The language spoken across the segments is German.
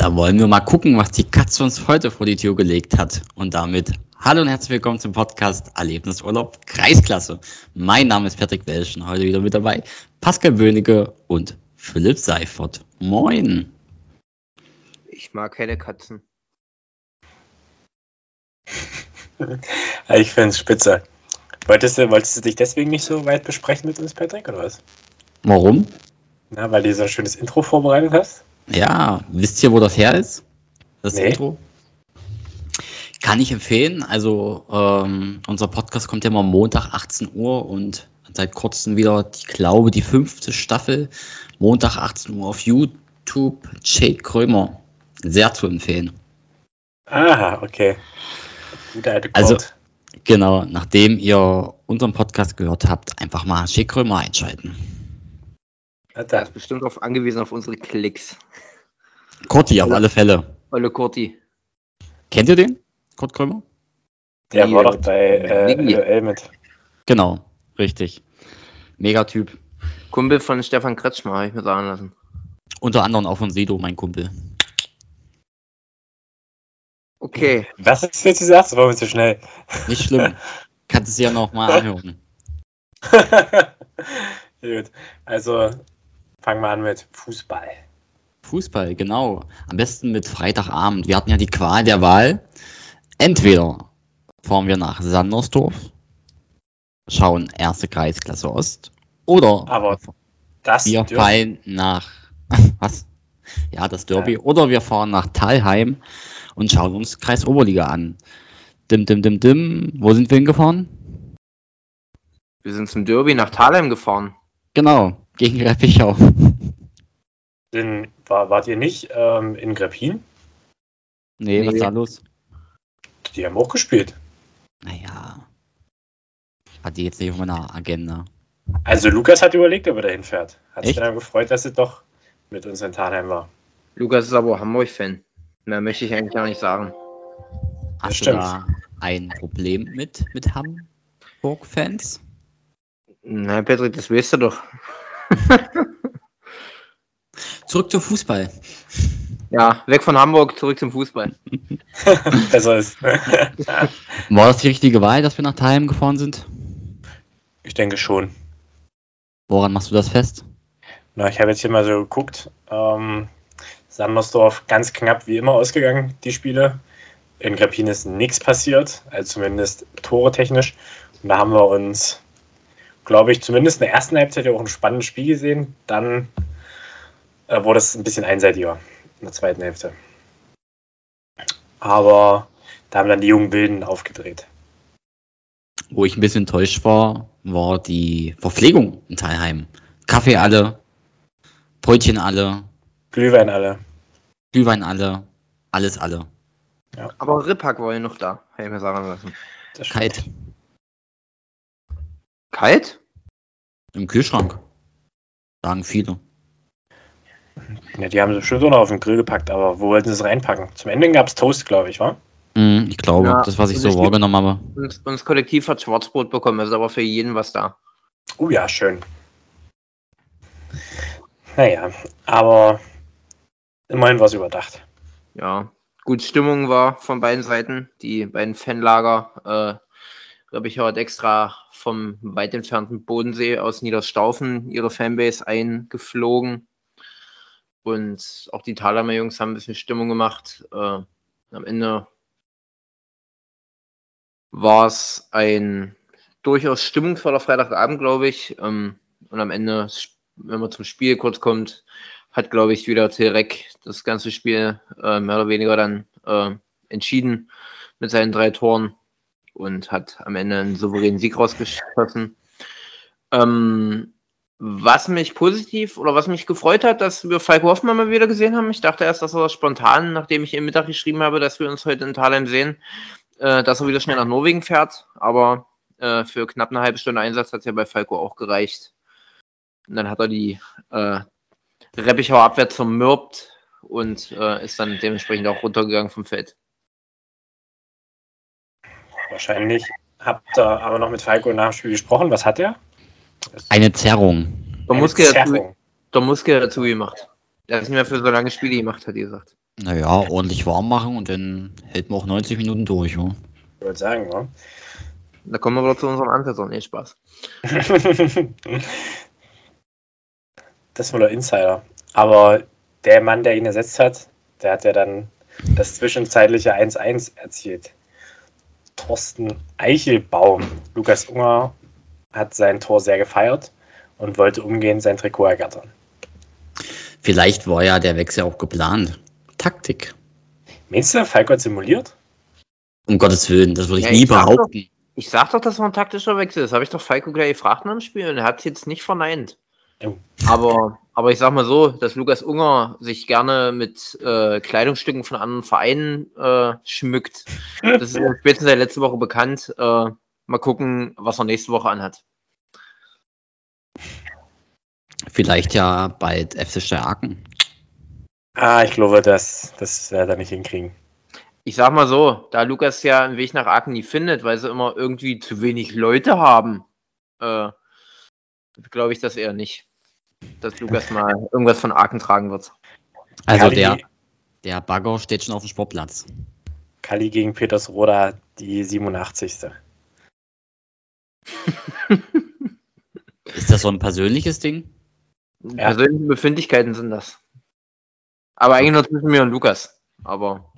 Da wollen wir mal gucken, was die Katze uns heute vor die Tür gelegt hat. Und damit hallo und herzlich willkommen zum Podcast Erlebnisurlaub Kreisklasse. Mein Name ist Patrick Welsch und heute wieder mit dabei Pascal Böhnige und Philipp Seifert. Moin. Ich mag keine Katzen. ich finde es spitze. Wolltest du, wolltest du dich deswegen nicht so weit besprechen mit uns, Patrick, oder was? Warum? Na, weil du so ein schönes Intro vorbereitet hast? Ja, wisst ihr, wo das her ist? Das Nee. Intro? Kann ich empfehlen. Also, ähm, unser Podcast kommt ja immer Montag 18 Uhr und seit kurzem wieder, ich glaube, die fünfte Staffel. Montag 18 Uhr auf YouTube. Jade Krömer. Sehr zu empfehlen. Aha, okay. Gute alte Also-. Genau, nachdem ihr unseren Podcast gehört habt, einfach mal Jade Krömer einschalten. Dann. ist bestimmt auf angewiesen auf unsere Klicks. Kurti, auf alle Fälle. Olle Kurti. Kennt ihr den? Kurt Krömer? Der Die, war doch bei äh. LOL mit. Genau, richtig. Megatyp. Kumpel von Stefan Kretschmer, habe ich mir sagen lassen. Unter anderem auch von Sido, mein Kumpel. Okay, Was ist jetzt gesagt? Das war mir zu schnell. Nicht schlimm. Kannst es ja noch mal anhören. Gut. Also fangen wir an mit Fußball. Fußball, genau. Am besten mit Freitagabend. Wir hatten ja die Qual der Wahl. Entweder fahren wir nach Sandersdorf, schauen erste Kreisklasse Ost, oder Aber das wir dürfen- fallen nach, was? Ja, das Derby. Oder wir fahren nach Talheim und schauen uns Kreis Oberliga an. Dim, dim, dim, dim. Wo sind wir hingefahren? wir sind zum Derby nach Thalheim gefahren. Genau, gegen Reppichau. Denn, war, wart ihr nicht ähm, in Greppin? Nee, was Nee. ist da los? Die haben auch gespielt. Naja. Hat die jetzt nicht auf meiner Agenda. Also Lukas hat überlegt, ob er dahin fährt. Hat sich Echt? dann gefreut, dass er doch mit uns in Tarnheim war. Lukas ist aber Hamburg-Fan. Mehr möchte ich eigentlich gar nicht sagen. Hast du stimmt. da ein Problem mit, mit Hamburg-Fans? Nein, Patrick, das weißt du doch. Zurück zum Fußball. Ja, weg von Hamburg, zurück zum Fußball. Besser ist. War das die richtige Wahl, dass wir nach Thalheim gefahren sind? ich denke schon. Woran machst du das fest? Na, ich habe jetzt hier mal so geguckt. Ähm, Sandersdorf ganz knapp wie immer ausgegangen, die Spiele. In Greppin ist nichts passiert, also zumindest tore technisch. Und da haben wir uns, glaube ich, zumindest in der ersten Halbzeit ja auch ein spannendes Spiel gesehen. Dann äh, wurde es ein bisschen einseitiger in der zweiten Hälfte. Aber da haben dann die jungen Wilden aufgedreht. Wo ich ein bisschen enttäuscht war, war die Verpflegung in Thalheim. Kaffee alle, Brötchen alle, Glühwein alle. Glühwein alle, alles alle. Aber Rippack war ja noch da, habe ich mir sagen lassen. Kalt. Kalt? Im Kühlschrank. Sagen viele. Ja, die haben sie bestimmt auch noch auf den Grill gepackt, aber wo wollten sie es reinpacken? Zum Ende gab es Toast, glaube ich, wa? Mm, ich glaube, Ja, das, was ich also so ich- wahrgenommen habe. Uns, uns Kollektiv hat Schwarzbrot bekommen, ist aber für jeden was da. Oh ja, schön. Naja, aber immerhin war es überdacht. Ja, gut Stimmung war von beiden Seiten. Die beiden Fanlager. Äh, Reppichau hat extra vom weit entfernten Bodensee aus Niederstaufen ihre Fanbase eingeflogen. Und auch die Thalheimer Jungs haben ein bisschen Stimmung gemacht. Äh, am Ende war es ein durchaus stimmungsvoller Freitagabend, glaube ich. Ähm, und am Ende, wenn man zum Spiel kurz kommt, hat, glaube ich, wieder Till Reck das ganze Spiel äh, mehr oder weniger dann äh, entschieden mit seinen drei Toren und hat am Ende einen souveränen Sieg rausgeschossen. Ähm, was mich positiv oder was mich gefreut hat, dass wir Falco Hoffmann mal wieder gesehen haben. Ich dachte erst, dass er spontan, nachdem ich ihm Mittag geschrieben habe, dass wir uns heute in Thalheim sehen, äh, dass er wieder schnell nach Norwegen fährt. Aber äh, für knapp eine halbe Stunde Einsatz hat es ja bei Falco auch gereicht. Und dann hat er die äh, Reppichauer Abwehr zermürbt und äh, ist dann dementsprechend auch runtergegangen vom Feld. Wahrscheinlich habt ihr aber noch mit Falco nach dem Spiel gesprochen. Was hat er? Eine Zerrung. Der Eine Muskel, dazu, Zerrung. der Muskel dazu gemacht. Der ist nicht mehr für so lange Spiele gemacht, hat die gesagt. Naja, ordentlich warm machen und dann hält man auch 90 Minuten durch. Ja? Ich würde sagen, ja. Da kommen wir wieder zu unserem Ansetzer. Nee, Spaß. das war der Insider. Aber der Mann, der ihn ersetzt hat, der hat ja dann das zwischenzeitliche 1-1 erzielt. Thorsten Eichelbaum. Lukas Unger hat sein Tor sehr gefeiert und wollte umgehend sein Trikot ergattern. Vielleicht war ja der Wechsel auch geplant. Taktik. Meinst du, Falco hat simuliert? Um Gottes Willen, das würde ich Ja, nie ich sag behaupten. Ich sag doch, das war ein taktischer Wechsel. Das habe ich doch Falco gleich gefragt nach dem Spiel und er hat es jetzt nicht verneint. Oh. Aber, aber ich sag mal so, dass Lukas Unger sich gerne mit äh, Kleidungsstücken von anderen Vereinen äh, schmückt. Das ist spätestens seit letzte Woche bekannt. Äh, mal gucken, was er nächste Woche anhat. Vielleicht ja bald FC Steyr-Aachen. Ah, ich glaube, das, das wird er nicht hinkriegen. Ich sag mal so, da Lukas ja einen Weg nach Aachen nie findet, weil sie immer irgendwie zu wenig Leute haben, äh, glaube ich das eher nicht. Dass Lukas mal irgendwas von Aachen tragen wird. Also Kali, der, der Bagger steht schon auf dem Sportplatz. Kali gegen Petersroda, die 87. Ist das so ein persönliches Ding? Ja. Persönliche Befindlichkeiten sind das. Aber eigentlich nur zwischen mir und Lukas. Aber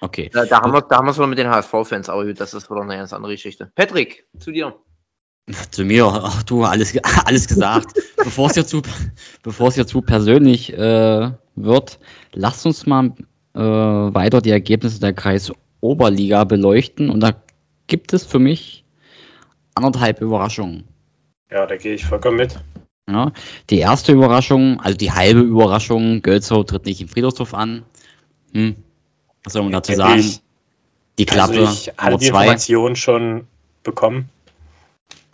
Okay. da, da haben wir da haben wir es wieder mit den HSV-Fans, aber gut, das ist wieder eine ganz andere Geschichte. Patrick, zu dir. Zu mir, ach du, alles, alles gesagt. bevor es ja zu, bevor es ja zu persönlich äh, wird, lasst uns mal äh, weiter die Ergebnisse der Kreis Oberliga beleuchten. Und da gibt es für mich anderthalb Überraschungen. Ja, da gehe ich vollkommen mit. Ja, die erste Überraschung, also die halbe Überraschung, Gölzow tritt nicht im Friedersdorf an. Hm. Was soll man dazu sagen? ich- Die Klappe also ich hatte die. Information schon bekommen.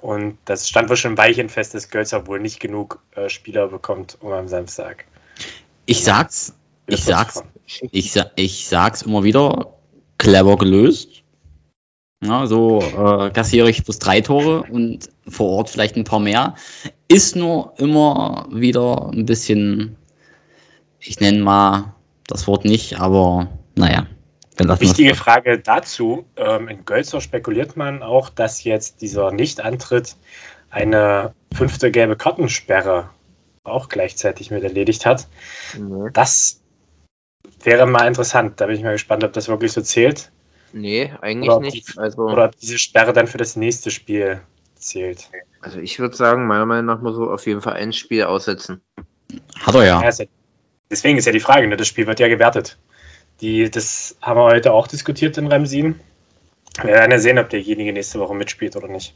Und das stand wohl schon ein Weilchen fest, dass Gölzer wohl nicht genug äh, Spieler bekommt, um am Samstag. Ich sag's, ich sag's, ich, ich sag's immer wieder, clever gelöst. Ja, so äh, kassiere ich plus drei Tore und vor Ort vielleicht ein paar mehr. Ist nur immer wieder ein bisschen, ich nenne mal das Wort nicht, aber naja. Wichtige. Frage dazu. Ähm, in Gölzer spekuliert man auch, dass jetzt dieser Nichtantritt eine fünfte gelbe Kartensperre auch gleichzeitig mit erledigt hat. Nee, Das wäre mal interessant. Da bin ich mal gespannt, ob das wirklich so zählt. nee eigentlich Oder nicht. die- Also, Oder ob diese Sperre dann für das nächste Spiel zählt. also ich würde sagen, meiner Meinung nach muss so auf jeden Fall ein Spiel aussetzen. Hat er ja, deswegen ist ja die Frage, ne? das Spiel wird ja gewertet. Die, das haben wir heute auch diskutiert in Remsin. Wir werden ja sehen, ob derjenige nächste Woche mitspielt oder nicht.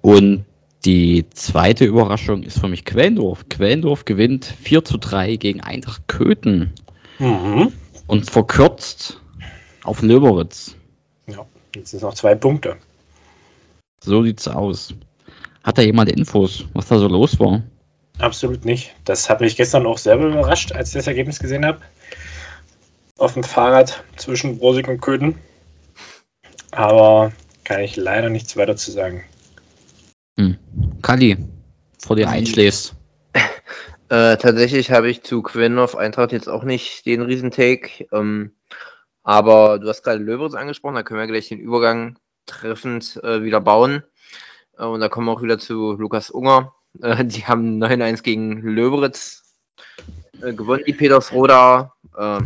Und die zweite Überraschung ist für mich Quellendorf. Quellendorf gewinnt 4 zu 3 gegen Eintracht Köthen Mhm. und verkürzt auf Löberitz. Ja, jetzt sind es noch zwei Punkte. So sieht's aus. Hat da jemand Infos, was da so los war? Absolut nicht. Das hat mich gestern auch selber überrascht, als ich das Ergebnis gesehen habe. Auf dem Fahrrad zwischen Brosig und Köthen. Aber kann ich leider nichts weiter zu sagen. Hm. Kali, vor dir einschläfst. Äh, tatsächlich habe ich zu Quennhoff Eintracht jetzt auch nicht den Riesentake. Ähm, aber du hast gerade Löweritz angesprochen, da können wir gleich den Übergang treffend äh, wieder bauen. Äh, und da kommen wir auch wieder zu Lukas Unger. Äh, die haben 9-1 gegen Löweritz äh, gewonnen, die Petersroda. Äh,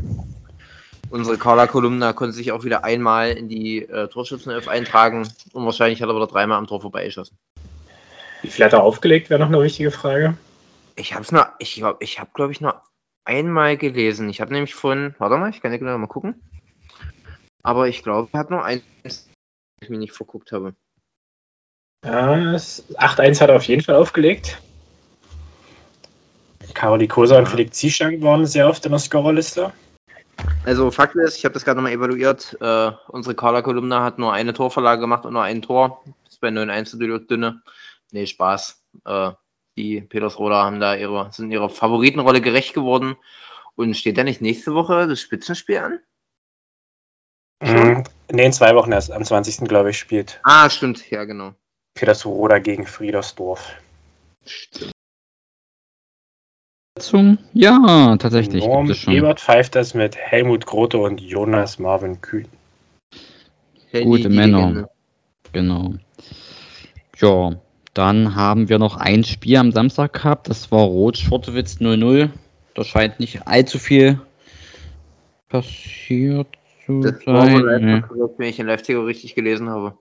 unsere Carla Kolumna konnte sich auch wieder einmal in die äh, Torschützenelf eintragen und wahrscheinlich hat er wieder dreimal am Tor vorbeigeschossen. Wie viel hat er aufgelegt, wäre noch eine wichtige Frage. Ich habe es nur, ich glaube, ich habe, glaube ich, nur einmal gelesen. Ich habe nämlich von, warte mal, ich kann ja genau mal gucken. Aber ich glaube, er hat nur eins, wenn ich mich nicht verguckt habe. Ja, das 8-1 hat er auf jeden Fall aufgelegt. Karoli Kosa und. Felix Zieschang waren sehr oft in der Scorerliste. Also Fakt ist, ich habe das gerade nochmal evaluiert. Äh, unsere Carla Kolumna hat nur eine Torverlage gemacht und nur ein Tor. Das ist bei 9-1 natürlich dünne. Nee, Spaß. Äh, die Petersroda haben da ihre, sind ihrer Favoritenrolle gerecht geworden. Und steht da nicht nächste Woche das Spitzenspiel an? Mhm. Nee, in zwei Wochen erst. Am 20. glaube ich, spielt Ah, stimmt, ja, genau. Petersroda gegen Friedersdorf. Stimmt. Ja, tatsächlich. Norm Ebert pfeift das mit Helmut Grote und Jonas Marvin Kühn. Gute Männer. Genau. Ja, dann haben wir noch ein Spiel am Samstag gehabt. Das war Rot-Schwartewitz 0-0. Da scheint nicht allzu viel passiert zu das sein. War nee. wenn ich in Live-Ticker richtig gelesen habe.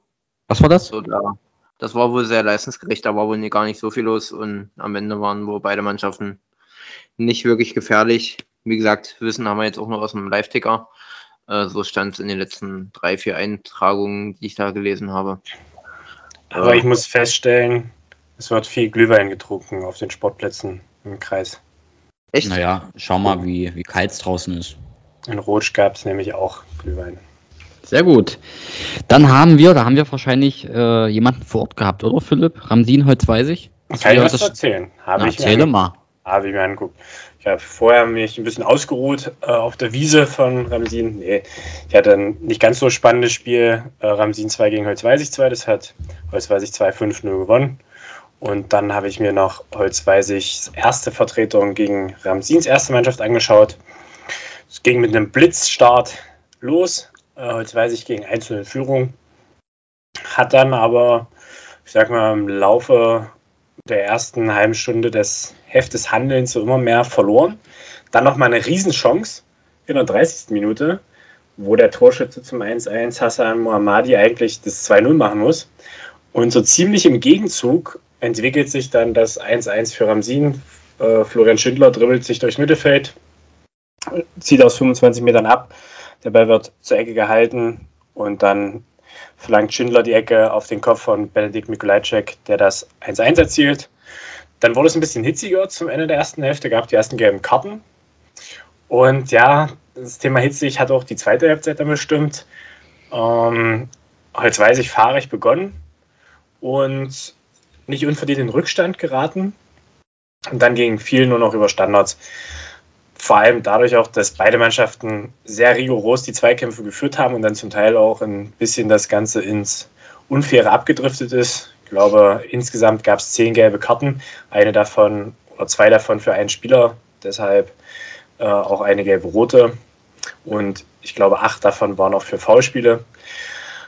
Was war das? So, da, das war wohl sehr leistungsgerecht, da war wohl gar nicht so viel los und am Ende waren wohl beide Mannschaften nicht wirklich gefährlich. Wie gesagt, Wissen haben wir jetzt auch noch aus dem Live-Ticker. Äh, so stand es in den letzten drei, vier Eintragungen, die ich da gelesen habe. Aber ich muss feststellen, es wird viel Glühwein getrunken auf den Sportplätzen im Kreis. Echt? Naja, schau mal, wie, wie kalt es draußen ist. In Rotsch gab es nämlich auch Glühwein. Sehr gut. Dann haben wir, da haben wir wahrscheinlich äh, jemanden vor Ort gehabt, oder Philipp? Ramsin Holzweisig? Kann ich was erzählen? Habe ich erzähle mal. Habe ich mir angeguckt. Ich habe vorher mich ein bisschen ausgeruht äh, auf der Wiese von Ramsin. Nee, ich hatte ein nicht ganz so spannendes Spiel. Äh, Ramsin 2 gegen Holzweisig 2. Das hat Holzweisig 2 5-0 gewonnen. Und dann habe ich mir noch Holzweisigs erste Vertretung gegen Ramsins erste Mannschaft angeschaut. Es ging mit einem Blitzstart los. Äh, Holzweisig gegen einzelne Führung. Hat dann aber, ich sag mal, im Laufe der ersten halben Stunde des Heftes Handelns so immer mehr verloren. Dann nochmal eine Riesenchance in der 30. Minute, wo der Torschütze zum 1-1 Hassan Mohammadi eigentlich das 2-0 machen muss. Und so ziemlich im Gegenzug entwickelt sich dann das 1-1 für Ramsin. Äh, Florian Schindler dribbelt sich durchs Mittelfeld, zieht aus 25 Metern ab. Der Ball wird zur Ecke gehalten und dann verlangt Schindler die Ecke auf den Kopf von Benedikt Mikulajczyk, der das 1-1 erzielt. Dann wurde es ein bisschen hitziger zum Ende der ersten Hälfte, gab die ersten gelben Karten. Und ja, das Thema hitzig hat auch die zweite Halbzeit dann bestimmt. Ähm, jetzt weiß ich, fahrig begonnen und nicht unverdient in Rückstand geraten. Und dann ging viel nur noch über Standards. Vor allem dadurch auch, dass beide Mannschaften sehr rigoros die Zweikämpfe geführt haben und dann zum Teil auch ein bisschen das Ganze ins Unfaire abgedriftet ist. Ich glaube, insgesamt gab es zehn gelbe Karten, eine davon oder zwei davon für einen Spieler, deshalb äh, auch eine gelbe rote. Und ich glaube, acht davon waren auch für Foulspiele.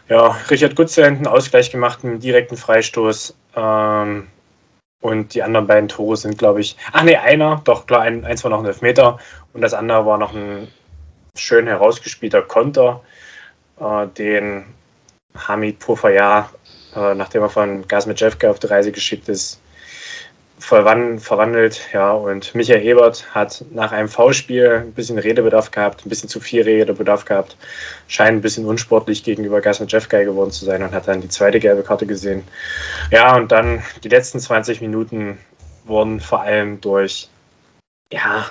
Ja, Richard Gutze hat einen Ausgleich gemacht, einen direkten Freistoß. Ähm, und die anderen beiden Tore sind, glaube ich, ach nee, einer, doch klar, ein, eins war noch ein Elfmeter und das andere war noch ein schön herausgespielter Konter, äh, den Hamid Pofaya, äh, nachdem er von Gazmetjevka auf die Reise geschickt ist, verwandelt. Ja, und Michael Ebert hat nach einem V-Spiel ein bisschen Redebedarf gehabt, ein bisschen zu viel Redebedarf gehabt, scheint ein bisschen unsportlich gegenüber Gazmetjevka geworden zu sein und hat dann die zweite gelbe Karte gesehen. Ja, und dann die letzten 20 Minuten wurden vor allem durch ja,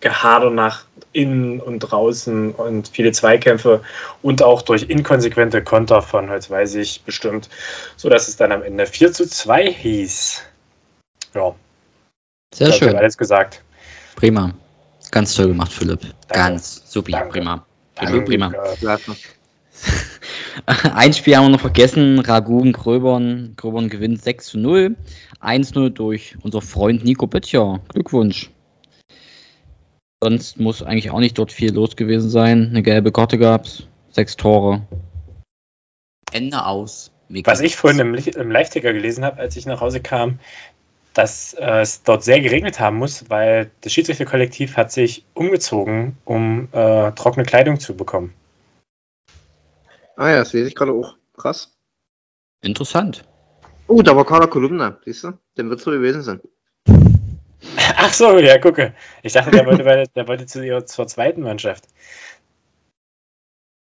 Gehader nach innen und draußen und viele Zweikämpfe und auch durch inkonsequente Konter von Holzweisig bestimmt, sodass es dann am Ende 4 zu 2 hieß. Ja. Sehr das schön. Alles gesagt. Prima. Ganz toll gemacht, Philipp. Danke. Ganz super. Danke. Prima. Danke. Prima. Ein Spiel haben wir noch vergessen. Ragun Gröbern. Gröbern gewinnt 6 zu 0. 1-0 durch unser Freund Nico Böttcher. Glückwunsch. Sonst muss eigentlich auch nicht dort viel los gewesen sein. Eine gelbe Karte gab's. Sechs Tore. Ende aus. Was ich vorhin im, im Live-Ticker gelesen habe, als ich nach Hause kam, dass äh, es dort sehr geregnet haben muss, weil das Schiedsrichterkollektiv hat sich umgezogen, um äh, trockene Kleidung zu bekommen. Ah ja, das sehe ich gerade auch. Krass. Interessant. Oh, da war Carla Kolumna, siehst du? Dem wird so gewesen sein. Ach so, ja, gucke. Ich dachte, der wollte, bei, der wollte zu ihrer, zur zweiten Mannschaft.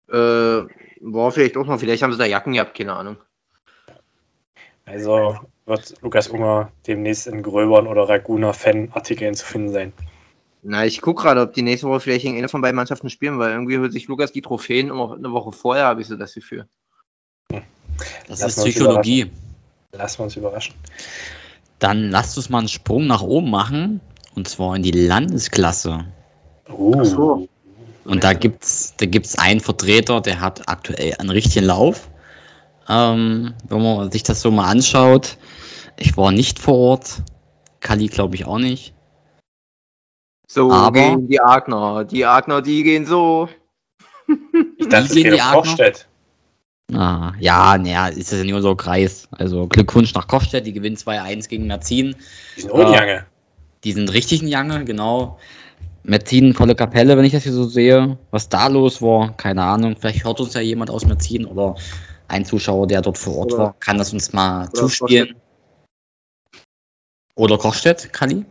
Äh, war vielleicht auch noch, vielleicht haben sie da Jacken gehabt, keine Ahnung. Also wird Lukas Unger demnächst in Gröbern oder Raguna Fan-Artikeln zu finden sein. Na, ich gucke gerade, ob die nächste Woche vielleicht gegen eine von beiden Mannschaften spielen, weil irgendwie holt sich Lukas die Trophäen immer eine Woche vorher, habe ich so das Gefühl. Das Lassen ist Psychologie. Lassen wir uns überraschen. Dann lasst uns mal einen Sprung nach oben machen. Und zwar in die Landesklasse. Ach so. Und da gibt's, da gibt's einen Vertreter, der hat aktuell einen richtigen Lauf. Ähm, wenn man sich das so mal anschaut, ich war nicht vor Ort. Kali glaube ich auch nicht. So Aber- gehen die Agner. Die Agner, die gehen so. Ich dachte, es gehen die Agner? Vorstedt. Ah, ja, naja, ist das ja nur so Kreis. Also Glückwunsch nach Kochstedt, die gewinnen 2-1 gegen Merzin. Die sind ohne. Jange. Die sind richtig in Jange, genau. Merzin volle Kapelle, wenn ich das hier so sehe. Was da los war, keine Ahnung. Vielleicht hört uns ja jemand aus Merzin oder ein Zuschauer, der dort vor Ort Oder- war, kann das uns mal oder zuspielen. Oder Kochstedt, Kali?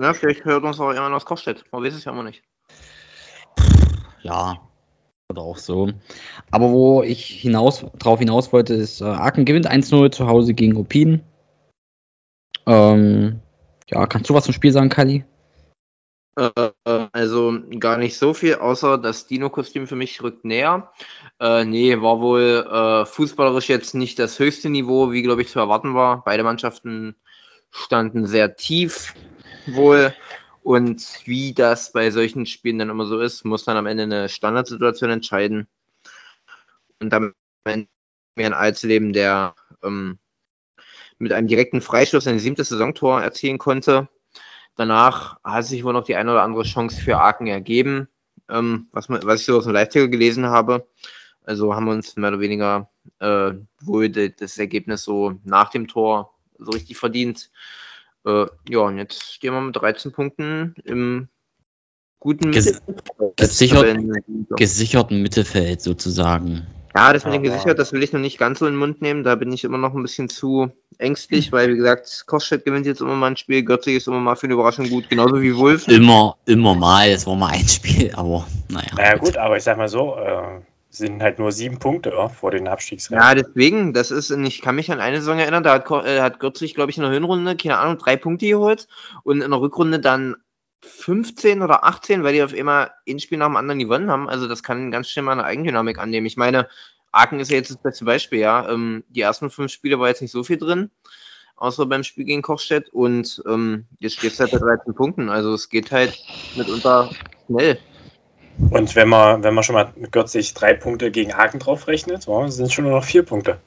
Ja, vielleicht hört uns auch jemand aus Kochstedt. Man weiß es ja immer nicht. Ja, oder auch so. Aber wo ich hinaus, drauf hinaus wollte, ist, äh, Aachen gewinnt 1-0 zu Hause gegen Opin. Ähm, ja, kannst du was zum Spiel sagen, Kali? Äh, also gar nicht so viel, außer das Dino-Kostüm für mich rückt näher. Äh, nee, war wohl äh, fußballerisch jetzt nicht das höchste Niveau, wie glaube ich zu erwarten war. Beide Mannschaften standen sehr tief wohl. Und wie das bei solchen Spielen dann immer so ist, muss dann am Ende eine Standardsituation entscheiden. Und dann mir ein Alsleben, der ähm, mit einem direkten Freistoß ein siebtes Saisontor erzielen konnte. Danach hat sich wohl noch die eine oder andere Chance für Aachen ergeben, ähm, was, man, was ich so aus dem Live-Ticker gelesen habe. Also haben wir uns mehr oder weniger äh, wohl das Ergebnis so nach dem Tor so richtig verdient. Äh, ja, und jetzt stehen wir mit 13 Punkten im guten Ges- gesichert-. Gesicherten Mittelfeld sozusagen. Ja, das mit dem Aber- gesichert, das will ich noch nicht ganz so in den Mund nehmen. Da bin ich immer noch ein bisschen zu ängstlich, weil, wie gesagt, Koststedt gewinnt jetzt immer mal ein Spiel, Götzig ist immer mal für eine Überraschung gut, genauso wie Wolf. Immer, immer mal. Das war mal ein Spiel, aber naja. Naja, gut, aber ich sag mal so, äh, sind halt nur sieben Punkte ja, vor den Abstiegsrennen. Ja, deswegen, das ist, ich kann mich an eine Saison erinnern, da hat, äh, hat Götzig, glaube ich, in der Hinrunde, keine Ahnung, drei Punkte geholt und in der Rückrunde dann 15 oder 18, weil die auf immer ein Spiel nach dem anderen gewonnen haben. Also das kann ganz schnell mal eine Eigendynamik annehmen. Ich meine, Aachen ist ja jetzt das beste Beispiel, ja. Ähm, die ersten fünf Spiele war jetzt nicht so viel drin, außer beim Spiel gegen Kochstedt und ähm, jetzt steht es halt bei 13 Punkten. Also es geht halt mitunter schnell. Und wenn man, wenn man schon mal Götzig drei Punkte gegen Haken draufrechnet, so, sind es schon nur noch vier Punkte.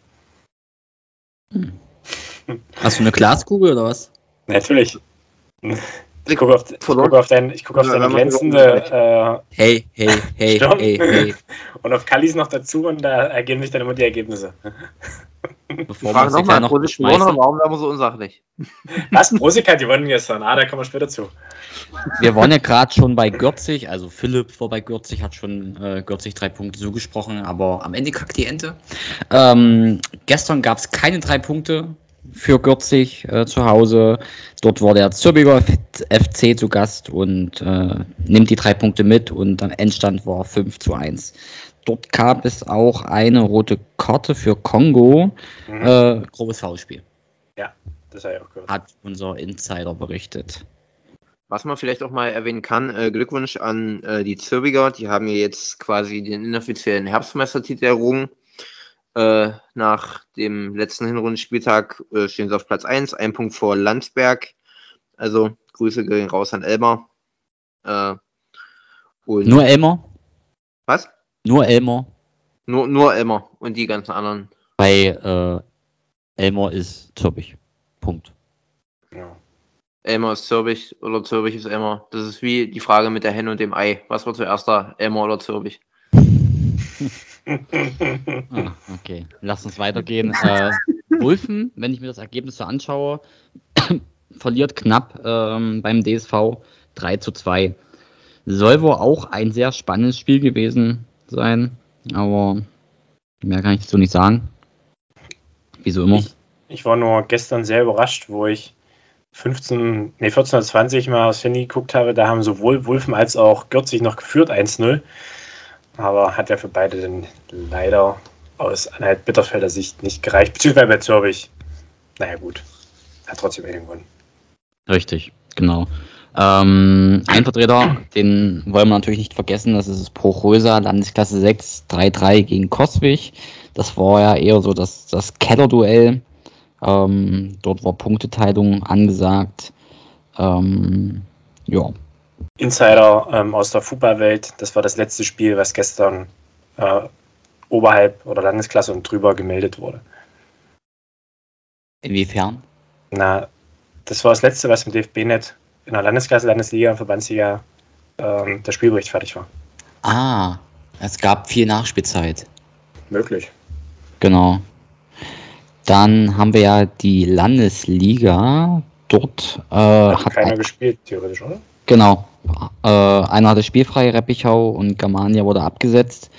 Hast du eine Glaskugel oder was? Natürlich. Ich gucke auf, ich gucke auf, dein, ich gucke auf Ja, deine glänzende äh, Hey, hey, hey, Stopp. hey, hey. und auf Kallis noch dazu und da ergeben sich dann immer die Ergebnisse. Bevor wir nochmal, noch gewonnen, warum waren wir so unsachlich? Was? Prosika, die wollten gestern. Ah, da kommen wir später zu. Wir waren ja gerade schon bei Gürzig, also Philipp war bei Gürzig, hat schon äh, Gürzig drei Punkte zugesprochen, aber am Ende kackt die Ente. Ähm, gestern gab es keine drei Punkte für Gürzig äh, zu Hause. Dort war der Zürbiger FC zu Gast und äh, nimmt die drei Punkte mit und am Endstand war 5 zu 1. Dort gab es auch eine rote Karte für Kongo. Mhm. Äh, grobes Foulspiel, Das habe ich auch gehört. hat unser Insider berichtet. Was man vielleicht auch mal erwähnen kann, äh, Glückwunsch an äh, die Zürbiger. Die haben ja jetzt quasi den inoffiziellen Herbstmeistertitel errungen. Äh, nach dem letzten Hinrundenspieltag äh, stehen sie auf Platz 1, ein Punkt vor Landsberg. Also Grüße gehen raus an Elmar. Äh, und Nur Elmer? was? Nur Elmer? Nur, nur Elmar und die ganzen anderen. Bei äh, Elmer ist Zürbich. Punkt. Ja. Elmar ist Zürbich oder Zürbich ist Elmar. Das ist wie die Frage mit der Henne und dem Ei. Was war zuerst da? Elmar oder Zürbich? Ah, okay. Lass uns weitergehen. Äh, Wulfen, wenn ich mir das Ergebnis so anschaue, verliert knapp ähm, beim DSV 3 zu 2. Soll wohl auch ein sehr spannendes Spiel gewesen sein, aber mehr kann ich dazu nicht sagen. Wieso immer. Ich war nur gestern sehr überrascht, wo ich 15, nee, 14 oder 20 mal aufs Handy geguckt habe. Da haben sowohl Wulfen als auch Gürzig noch geführt 1-0. Aber hat ja für beide dann leider aus Anhalt Bitterfelder Sicht nicht gereicht. Beziehungsweise bei Zürbich. Naja, gut. Hat trotzdem gewonnen. Richtig, genau. Ähm, ein Vertreter, den wollen wir natürlich nicht vergessen, das ist Pro Rosa, Landesklasse 6, 3-3 gegen Koswig. Das war ja eher so das, das Kellerduell. Ähm, dort war Punkteteilung angesagt. Ähm, ja, Insider ähm, aus der Fußballwelt. Das war das letzte Spiel, was gestern äh, oberhalb oder Landesklasse und drüber gemeldet wurde. inwiefern? Na, das war das letzte, was im DFB-Net in der Landesklasse, Landesliga und Verbandsliga ähm, der Spielbericht fertig war. Ah, es gab viel Nachspielzeit. Möglich. Genau. Dann haben wir ja die Landesliga. Dort äh, Hat hat keiner gespielt, theoretisch, oder? Genau äh, einer hatte spielfrei, Reppichau und Germania wurde abgesetzt.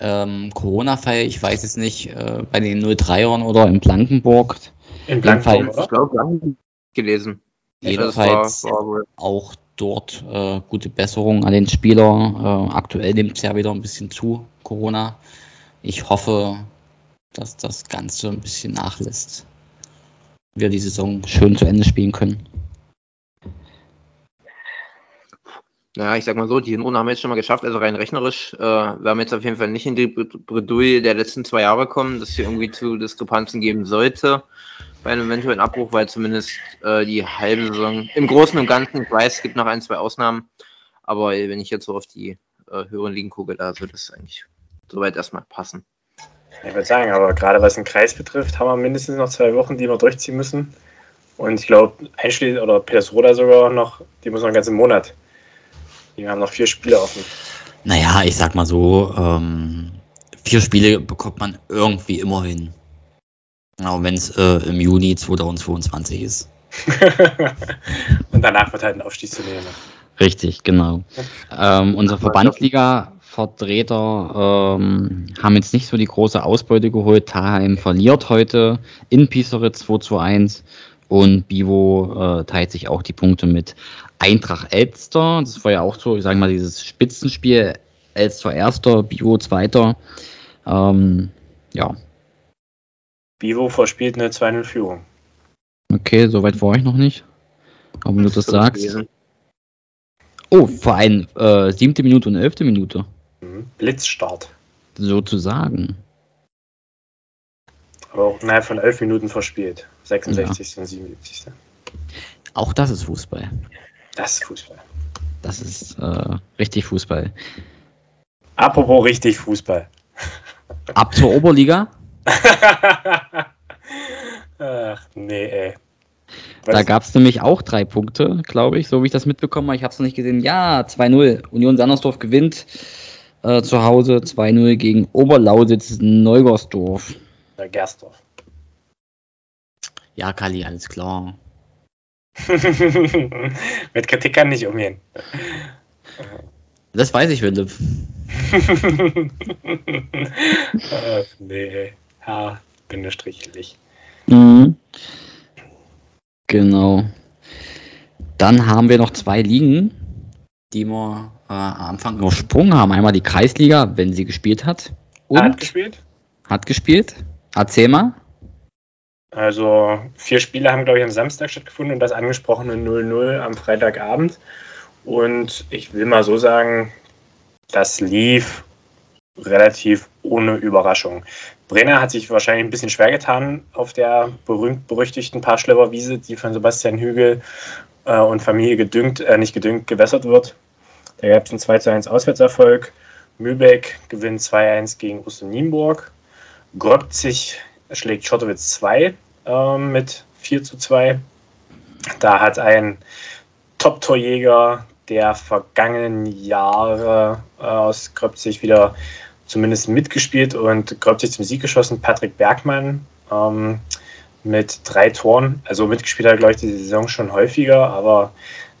Ähm, Corona-Fall, ich weiß es nicht, äh, bei den 03ern oder in Blankenburg. In Blankenburg? Ich glaube, wir haben gelesen. Jedenfalls Das war, war auch dort äh, gute Besserung an den Spieler. Äh, aktuell nimmt es ja wieder ein bisschen zu, Corona. Ich hoffe, dass das Ganze ein bisschen nachlässt. Wir die Saison schön zu Ende spielen können. Naja, ich sag mal so, die Hinrunde haben wir jetzt schon mal geschafft, also rein rechnerisch. Äh, wir haben jetzt auf jeden Fall nicht in die Bred- Bredouille der letzten zwei Jahre kommen, dass hier irgendwie zu Diskrepanzen geben sollte bei einem eventuellen Abbruch, weil zumindest äh, die halbe Saison im Großen und Ganzen, ich weiß, es gibt noch ein, zwei Ausnahmen, aber wenn ich jetzt so auf die äh, höheren Ligen gucke, da sollte es eigentlich soweit erstmal passen. Ich würde sagen, aber gerade was den Kreis betrifft, haben wir mindestens noch zwei Wochen, die wir durchziehen müssen. Und ich glaube, einschließlich, oder Petersroda sogar noch, die muss noch einen ganzen Monat. Die haben noch vier Spiele offen. Naja, ich sag mal so, ähm, vier Spiele bekommt man irgendwie immer hin. Auch wenn es äh, im Juni 2022 ist. Und danach wird halt ein Aufstieg zu nehmen. Richtig, genau. Ähm, unsere Verbandsliga-Vertreter ähm, haben jetzt nicht so die große Ausbeute geholt. Taheim verliert heute in Piseritz 2 zu 1 und Bivo äh, teilt sich auch die Punkte mit Eintracht Elster. Das war ja auch so, ich sage mal, dieses Spitzenspiel. Elster erster, Bivo zweiter. Ähm, ja, Bivo verspielt eine 2-0-Führung. okay, soweit war ich noch nicht. Aber wenn du das sagst. gewesen. Oh, vor allem äh, siebte Minute und elfte Minute. Mhm. Blitzstart. Sozusagen. Aber auch innerhalb von elf Minuten verspielt. 66. und 77. Auch das ist Fußball. Das ist Fußball. Das ist äh, richtig Fußball. Apropos richtig Fußball. Ab zur Oberliga. Ach, nee, ey. Da Was- gab es nämlich auch drei Punkte, glaube ich, so wie ich das mitbekommen habe. Ich habe es noch nicht gesehen. Ja, 2-0. Union Sandersdorf gewinnt äh, zu Hause 2-0 gegen Oberlausitz Neugersdorf. Gersdorf. Ja, Kali, alles klar. Mit Kritik kann nicht umgehen. Das weiß ich, Philipp. Ach, nee, ey. Ja, bindestrichlich. Mhm. Genau. Dann haben wir noch zwei Ligen, die wir äh, am Anfang übersprungen haben. Einmal die Kreisliga, wenn sie gespielt hat. Und Hat gespielt? hat gespielt. Erzähl mal. Also vier Spiele haben, glaube ich, am Samstag stattgefunden und das angesprochene 0-0 am Freitagabend. Und ich will mal so sagen, das lief relativ ohne Überraschung. Brenner hat sich wahrscheinlich ein bisschen schwer getan auf der berühmt-berüchtigten Parschlever Wiese, die von Sebastian Hügel äh, und Familie gedüngt, äh, nicht gedüngt, gewässert wird. Da gab es einen 2 1 Auswärtserfolg. Mühlbeck gewinnt 2-1 gegen Uste Nienburg. Grobzig schlägt Schottowitz 2 ähm, mit 4 zu 2. Da hat ein Top-Torjäger der vergangenen Jahre äh, aus Gröbzig wieder zumindest mitgespielt und Gröbzig zum Sieg geschossen, Patrick Bergmann ähm, mit drei Toren. Also mitgespielt hat glaube ich, die Saison schon häufiger, aber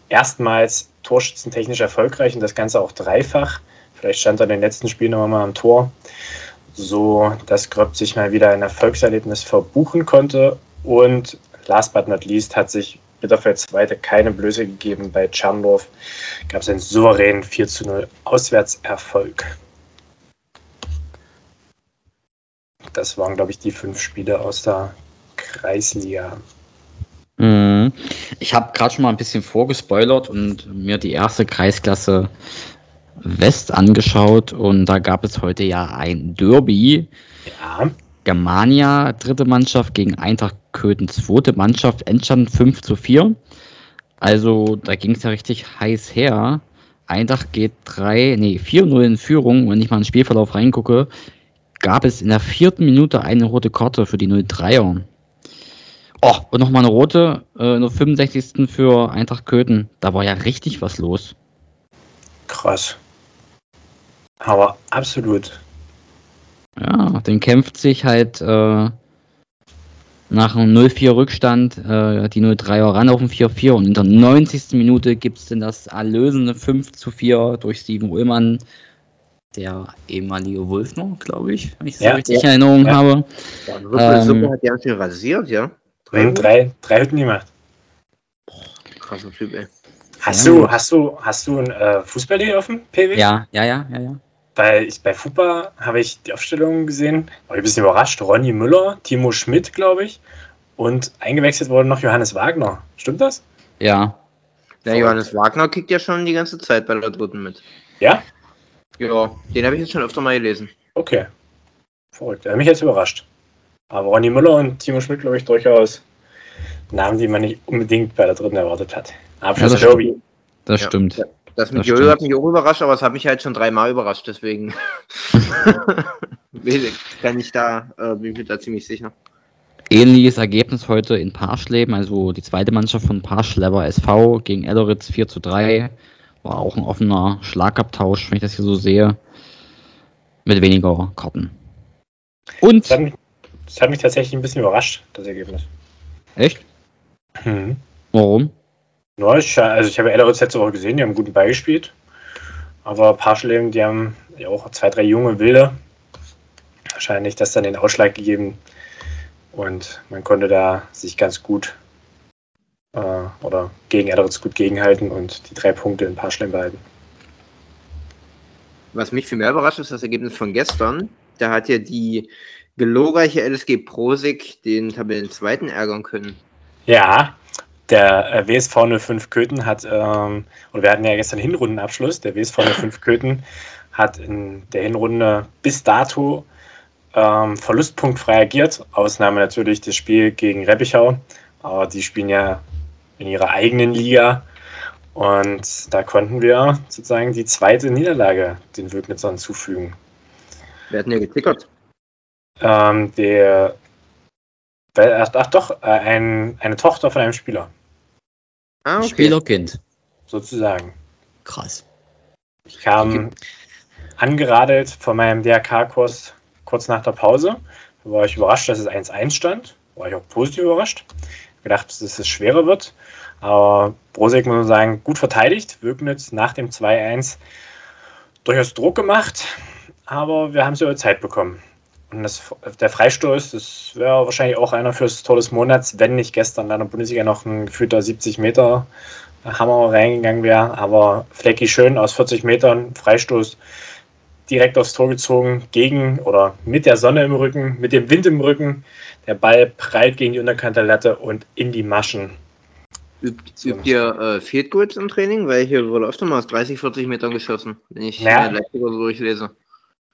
erstmals torschützentechnisch erfolgreich und das Ganze auch dreifach. Vielleicht stand er in den letzten Spielen noch mal am Tor so dass Gröb sich mal wieder ein Erfolgserlebnis verbuchen konnte. Und last but not least hat sich Bitterfeld Zweite keine Blöße gegeben. Bei Tscherndorf gab es einen souveränen 4 zu 0 Auswärtserfolg. Das waren, glaube ich, die fünf Spiele aus der Kreisliga. Mhm. Ich habe gerade schon mal ein bisschen vorgespoilert und mir die erste Kreisklasse West angeschaut und da gab es heute ja ein Derby. Ja, Germania, dritte Mannschaft gegen Eintracht Köthen, zweite Mannschaft, Endstand 5 zu 4. Also da ging es ja richtig heiß her. Eintracht geht 3, nee, 4-0 in Führung. Wenn ich mal in den Spielverlauf reingucke, gab es in der vierten Minute eine rote Karte für die 03er. Oh, und nochmal eine rote, äh, nur 65. für Eintracht Köthen. Da war ja richtig was los. Krass. Aber absolut. Ja, den kämpft sich halt äh, nach einem 0-4 Rückstand äh, die 0-3er ran auf den 4-4 und in der 90. Minute gibt es dann das erlösende 5 zu 4 durch Steven Ullmann, der ehemalige Wolfner, glaube ich, wenn ich das Ja, richtig ja, in Erinnerung ja. habe. Ja, wirklich Ähm, super, hat ganz schön rasiert, ja. Drei, Drei drei, Hütten gemacht. Krasser Typ, ey. Hast Ja, du, hast du, hast du ein äh, Fußball offen, PW? Ja, ja, ja, ja, ja. Bei, ich, bei FUPA habe ich die Aufstellung gesehen, war ich ein bisschen überrascht. Ronny Müller, Timo Schmidt, glaube ich. Und eingewechselt wurde noch Johannes Wagner. Stimmt das? Ja, Der Johannes Wagner kickt ja schon die ganze Zeit bei der dritten mit. Ja? Ja, den habe ich jetzt schon öfter mal gelesen. Okay. Verrückt. Er hat mich jetzt überrascht. Aber Ronny Müller und Timo Schmidt, glaube ich, durchaus Namen, die man nicht unbedingt bei der dritten erwartet hat. Abschluss das Derby. das Ja. stimmt. Das mit Das Jojo hat mich auch überrascht, aber es hat mich halt schon dreimal überrascht, deswegen kann ich da, äh, bin ich mir da ziemlich sicher. Ähnliches Ergebnis heute in Parschleben, also die zweite Mannschaft von Parschlever SV gegen Elleritz 4 zu 3. War auch ein offener Schlagabtausch, wenn ich das hier so sehe. Mit weniger Karten. Und, Das hat, mich, das hat mich tatsächlich ein bisschen überrascht, das Ergebnis. echt? Mhm. Warum? Ja, ich, also ich habe Elleritz letzte Woche gesehen, die haben guten Ball gespielt. Aber Parschleben, die haben ja auch zwei, drei junge Wilde. Wahrscheinlich das dann den Ausschlag gegeben. Und man konnte da sich ganz gut äh, oder gegen Elleritz gut gegenhalten und die drei Punkte in Parschleben behalten. Was mich viel mehr überrascht, ist das Ergebnis von gestern. Da hat ja die glorreiche LSG Prosig den Tabellenzweiten ärgern können. Ja, der äh, WSV 05 Köthen hat, ähm, und wir hatten ja gestern Hinrundenabschluss, der WSV 05 Köthen hat in der Hinrunde bis dato ähm, verlustpunktfrei agiert. Ausnahme natürlich das Spiel gegen Reppichau, aber die spielen ja in ihrer eigenen Liga. Und da konnten wir sozusagen die zweite Niederlage den Wögnitzern zufügen. Wir hatten ja getickert. Ähm, der, ach, ach doch, äh, ein, eine Tochter von einem Spieler, Ah, okay. Spielerkind. sozusagen. Krass. Ich kam angeradelt von meinem DRK-Kurs kurz nach der Pause. Da war ich überrascht, dass es 1-1 stand. War ich auch positiv überrascht. Gedacht, dass es schwerer wird. Aber Brosek muss man sagen, gut verteidigt. Wögnitz nach dem 2-1 durchaus Druck gemacht. Aber wir haben es über Zeit bekommen. Und das, der Freistoß, das wäre wahrscheinlich auch einer fürs Tor des Monats, wenn nicht gestern in der Bundesliga noch ein gefühlter 70 Meter Hammer reingegangen wäre. Aber Flecki schön aus 40 Metern, Freistoß direkt aufs Tor gezogen, gegen oder mit der Sonne im Rücken, mit dem Wind im Rücken. Der Ball prallt gegen die Unterkante Latte und in die Maschen. Übt, übt ihr äh, Field Goals im Training? Weil hier wurde öfter mal aus 30, 40 Metern geschossen, wenn ich Ja. ja. Leipziger so durchlese.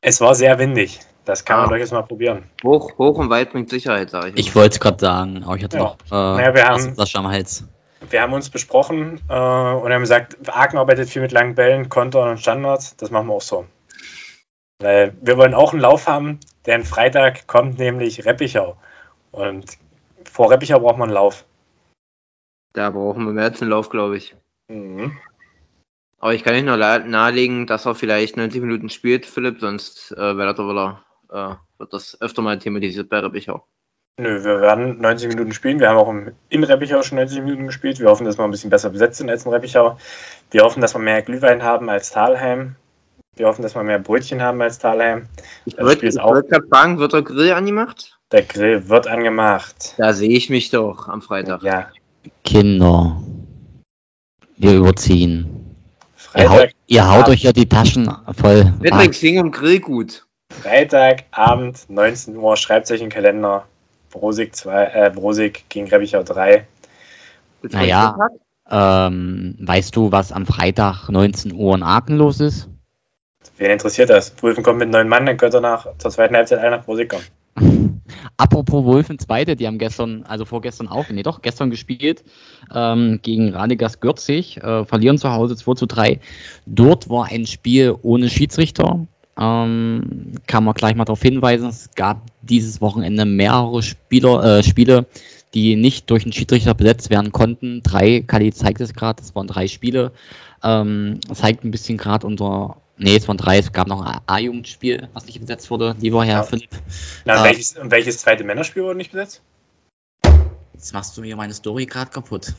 Es war sehr windig. Das kann man Ah. durchaus mal probieren. Hoch, hoch und weit bringt Sicherheit, sage ich. Ich wollte es gerade sagen, aber ich hatte Ja. noch äh, Naja, wir haben- Wasserflasche am Hals. Wir haben uns besprochen äh, und haben gesagt, Aachen arbeitet viel mit langen Bällen, Kontern und Standards. Das machen wir auch so. Weil wir wollen auch einen Lauf haben, denn Freitag kommt nämlich Reppichau. Und vor Reppichau braucht man einen Lauf. Da brauchen wir mehr als einen Lauf, glaube ich. Mhm. Aber ich kann nicht nur nahelegen, dass er vielleicht 90 Minuten spielt, Philipp, sonst äh, wird, er, wird, er, äh, wird das öfter mal thematisiert bei Reppichau. Nö, wir werden 90 Minuten spielen. Wir haben auch im- in Reppichau schon 90 Minuten gespielt. Wir hoffen, dass wir ein bisschen besser besetzt sind als in Reppichau. Wir hoffen, dass wir mehr Glühwein haben als Talheim. Wir hoffen, dass wir mehr Brötchen haben als Talheim. Ich wollte gerade fragen, wird der Grill angemacht? Der Grill wird angemacht. Da sehe ich mich doch am Freitag. Ja, Kinder, wir überziehen. Ihr haut, Freitag, ihr haut euch ja die Taschen voll. Patrick, sing um Grill gut. Freitagabend, 19 Uhr, schreibt euch in den Kalender. Brosig, 2, äh, Brosig gegen Reppichau 3. Willst Naja. Ähm, weißt du, was am Freitag 19 Uhr in Aachen los ist? Wen interessiert das? Prüfen kommt mit neun Mann, dann könnt ihr nach, zur zweiten Halbzeit alle nach Brosig kommen. Apropos Wolfen Zweite, die haben gestern, also vorgestern auch, nee doch, gestern gespielt ähm, gegen Radegast Gürzig, äh, verlieren zu Hause 2 zu 3. Dort war ein Spiel ohne Schiedsrichter. Ähm, kann man gleich mal darauf hinweisen, es gab dieses Wochenende mehrere Spieler, äh, Spiele, die nicht durch einen Schiedsrichter besetzt werden konnten. Drei, Kali zeigt es gerade, es waren drei Spiele. Ähm, zeigt ein bisschen gerade unser, nee, es waren drei, es gab noch ein A-Jugendspiel, was nicht besetzt wurde, lieber Herr Ja. Philipp. Na, Ah. welches, und welches zweite Männerspiel wurde nicht besetzt? Jetzt machst du mir meine Story gerade kaputt.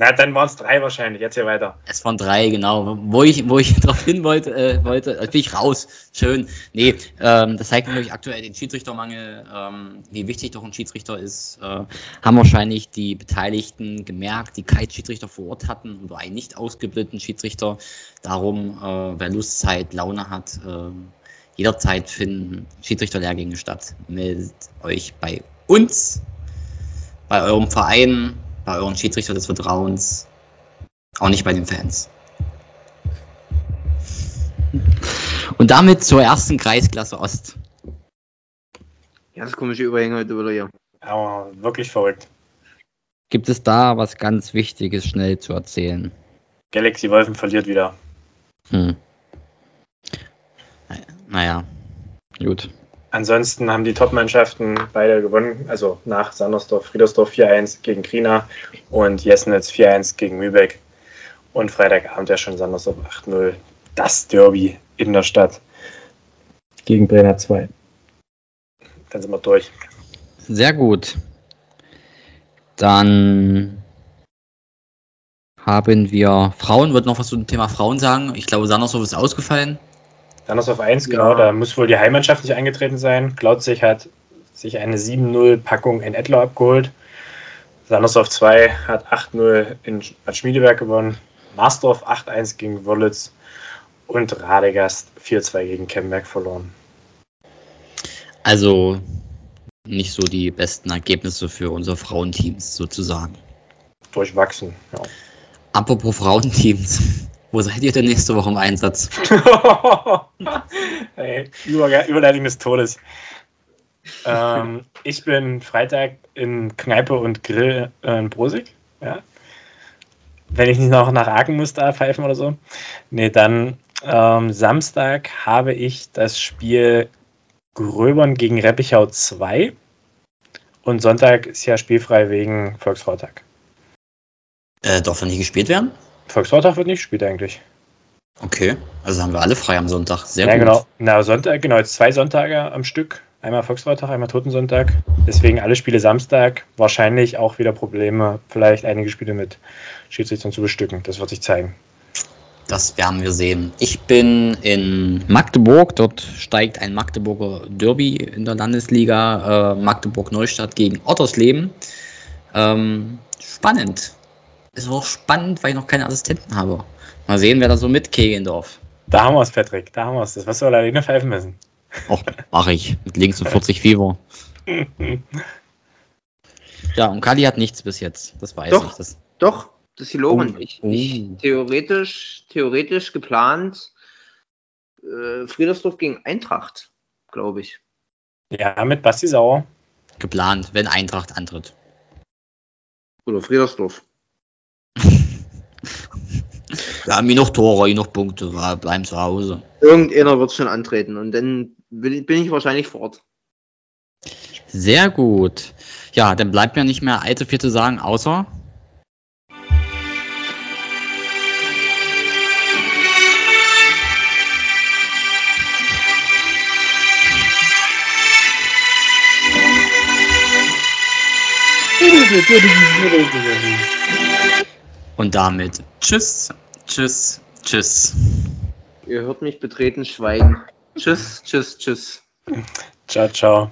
Na, dann waren es drei wahrscheinlich. Jetzt hier weiter. Es waren drei, genau. Wo ich, wo ich drauf hin wollte, äh, wollte, jetzt bin ich raus. Schön. Nee, ähm, das zeigt natürlich aktuell den Schiedsrichtermangel, ähm, wie wichtig doch ein Schiedsrichter ist. Äh, haben wahrscheinlich die Beteiligten gemerkt, die keinen Schiedsrichter vor Ort hatten oder einen nicht ausgebildeten Schiedsrichter. Darum, äh, wer Lust, Zeit, Laune hat, äh, jederzeit finden Schiedsrichterlehrgänge statt. Meldet euch bei uns, bei eurem Verein, bei euren Schiedsrichter des Vertrauens, auch nicht bei den Fans. Und damit zur ersten Kreisklasse Ost. Ganz komische Überhänge heute wieder hier. Aber wirklich verrückt. Gibt es da was ganz Wichtiges schnell zu erzählen? Galaxy Wolfen verliert wieder. Hm. Naja, gut. Ansonsten haben die Top-Mannschaften beide gewonnen. Also nach Sandersdorf, Friedersdorf 4-1 gegen Krina und Jesnitz 4-1 gegen Mübeck. Und Freitagabend ja schon Sandersdorf 8-0. Das Derby in der Stadt gegen Brenner 2. Dann sind wir durch. Sehr gut. Dann haben wir Frauen. Wird noch was zum Thema Frauen sagen? Ich glaube, Sandersdorf ist ausgefallen. Sandersdorf 1, Ja. genau, da muss wohl die Heimmannschaft nicht eingetreten sein. Klautzig hat sich eine 7-0-Packung in Ettler abgeholt. Sandersdorf 2 hat 8-0 in Bad Schmiedeberg gewonnen. Marsdorf 8-1 gegen Wörlitz und Radegast 4-2 gegen Kemberg verloren. Also nicht so die besten Ergebnisse für unsere Frauenteams sozusagen. Durchwachsen. Ja. Apropos Frauenteams. Wo seid ihr denn nächste Woche im Einsatz? hey, Über Überleitung des Todes. Ähm, ich bin Freitag in Kneipe und Grill äh, in Brosig. Ja. Wenn ich nicht noch nach Aachen muss, da pfeifen oder so. Nee, dann ähm, Samstag habe ich das Spiel Gröbern gegen Reppichau 2. Und Sonntag ist ja spielfrei wegen Volksfrautag. Äh, darf er nicht gespielt werden? Volksfrautag wird nicht gespielt eigentlich. Okay, also haben wir alle frei am Sonntag. Sehr ja, gut. genau. Na, Sonntag, genau, jetzt zwei Sonntage am Stück. Einmal Volksfreitag, einmal Totensonntag. Deswegen alle Spiele Samstag. Wahrscheinlich auch wieder Probleme, vielleicht einige Spiele mit Schiedsrichtern zu bestücken. Das wird sich zeigen. Das werden wir sehen. Ich bin in Magdeburg. Dort steigt ein Magdeburger Derby in der Landesliga. Äh, Magdeburg-Neustadt gegen Ottersleben. Ähm, spannend. Ist auch spannend, weil ich noch keine Assistenten habe. Mal sehen, wer da so mitkegeln darf. Da haben wir es, Patrick. Da haben wir es. Das wirst du alleine pfeifen müssen. Och, mache ich. Mit links und 40 Fieber. Ja, und Kali hat nichts bis jetzt. Das weiß Doch. ich. Das, Doch, das ist gelogen. Oh. Ich, ich Oh. theoretisch, theoretisch geplant äh, Friedersdorf gegen Eintracht, glaube ich. Ja, mit Basti Sauer. geplant, wenn Eintracht antritt. Oder Friedersdorf. Wir haben genug Tore, genug Punkte. Wir bleiben zu Hause. Irgendeiner wird schon antreten und dann will, bin ich wahrscheinlich fort. Sehr gut. Ja, dann bleibt mir nicht mehr allzu viel zu sagen, außer. Und damit tschüss, tschüss, tschüss. Ihr hört mich betreten schweigen. Tschüss, tschüss, tschüss. Ciao, ciao.